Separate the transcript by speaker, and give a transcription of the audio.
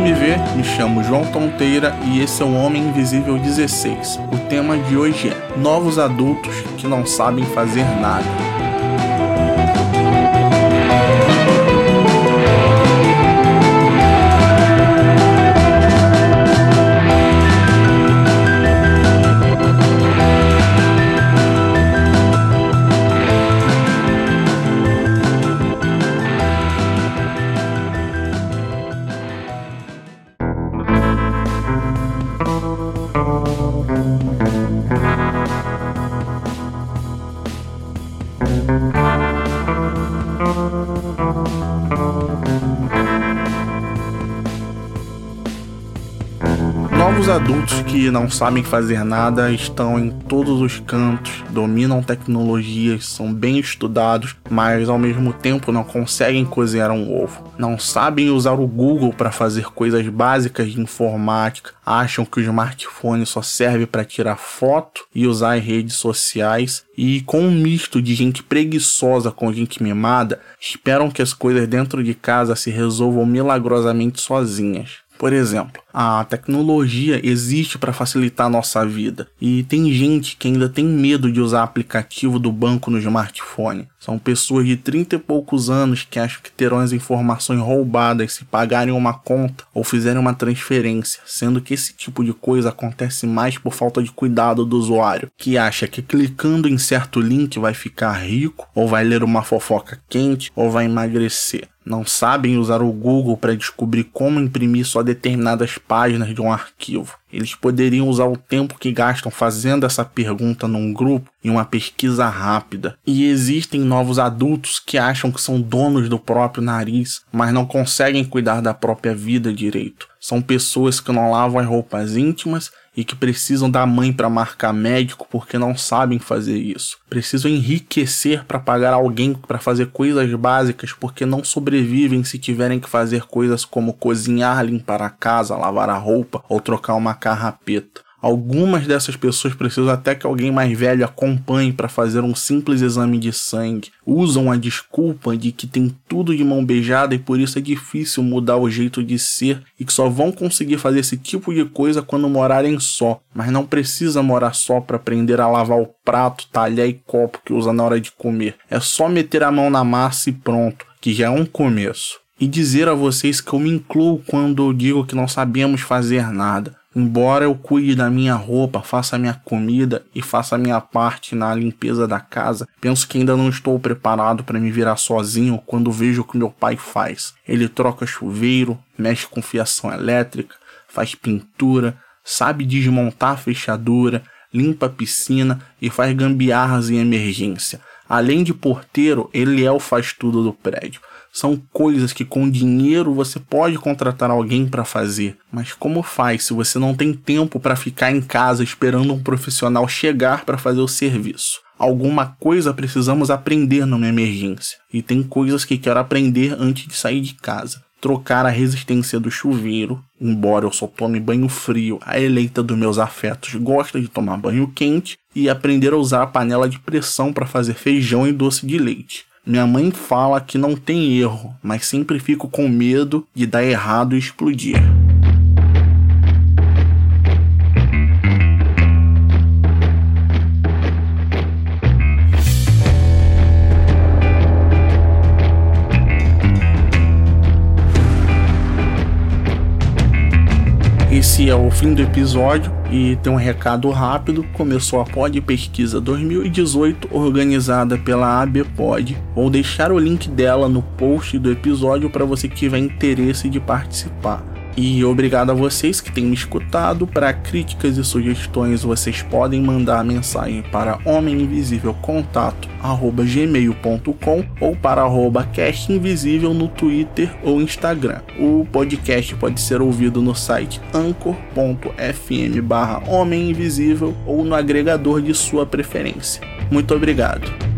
Speaker 1: me vê, me chamo João Tonteira e esse é o Homem Invisível 16. O tema de hoje é Novos Adultos que Não Sabem Fazer Nada. Adultos que não sabem fazer nada estão em todos os cantos, dominam tecnologias, são bem estudados, mas ao mesmo tempo não conseguem cozinhar um ovo. Não sabem usar o Google para fazer coisas básicas de informática, acham que o smartphone só serve para tirar foto e usar redes sociais, e com um misto de gente preguiçosa com gente mimada, esperam que as coisas dentro de casa se resolvam milagrosamente sozinhas. Por exemplo, a tecnologia existe para facilitar a nossa vida e tem gente que ainda tem medo de usar aplicativo do banco no smartphone. São pessoas de 30 e poucos anos que acham que terão as informações roubadas se pagarem uma conta ou fizerem uma transferência, sendo que esse tipo de coisa acontece mais por falta de cuidado do usuário, que acha que clicando em certo link vai ficar rico, ou vai ler uma fofoca quente, ou vai emagrecer não sabem usar o Google para descobrir como imprimir só determinadas páginas de um arquivo. Eles poderiam usar o tempo que gastam fazendo essa pergunta num grupo em uma pesquisa rápida. E existem novos adultos que acham que são donos do próprio nariz, mas não conseguem cuidar da própria vida direito. São pessoas que não lavam as roupas íntimas e que precisam da mãe para marcar médico porque não sabem fazer isso. Precisam enriquecer para pagar alguém para fazer coisas básicas porque não sobrevivem se tiverem que fazer coisas como cozinhar, limpar a casa, lavar a roupa ou trocar uma carrapeta. Algumas dessas pessoas precisam até que alguém mais velho acompanhe para fazer um simples exame de sangue. Usam a desculpa de que tem tudo de mão beijada e por isso é difícil mudar o jeito de ser e que só vão conseguir fazer esse tipo de coisa quando morarem só. Mas não precisa morar só para aprender a lavar o prato, talher e copo que usa na hora de comer. É só meter a mão na massa e pronto, que já é um começo. E dizer a vocês que eu me incluo quando eu digo que não sabemos fazer nada. Embora eu cuide da minha roupa, faça a minha comida e faça a minha parte na limpeza da casa, penso que ainda não estou preparado para me virar sozinho quando vejo o que meu pai faz. Ele troca chuveiro, mexe com fiação elétrica, faz pintura, sabe desmontar a fechadura, limpa a piscina e faz gambiarras em emergência. Além de porteiro, ele é o faz-tudo do prédio. São coisas que com dinheiro você pode contratar alguém para fazer, mas como faz se você não tem tempo para ficar em casa esperando um profissional chegar para fazer o serviço? Alguma coisa precisamos aprender numa emergência, e tem coisas que quero aprender antes de sair de casa trocar a resistência do chuveiro, embora eu só tome banho frio, a eleita dos meus afetos gosta de tomar banho quente, e aprender a usar a panela de pressão para fazer feijão e doce de leite. Minha mãe fala que não tem erro, mas sempre fico com medo de dar errado e explodir. Esse é o fim do episódio e tem um recado rápido. Começou a Pod Pesquisa 2018, organizada pela ABPod. Vou deixar o link dela no post do episódio para você que tiver interesse de participar. E obrigado a vocês que têm me escutado. Para críticas e sugestões, vocês podem mandar mensagem para homeminvisívelcontato@gmail.com ou para arroba castinvisível no Twitter ou Instagram. O podcast pode ser ouvido no site anchor.fm barra Homem Invisível ou no agregador de sua preferência. Muito obrigado.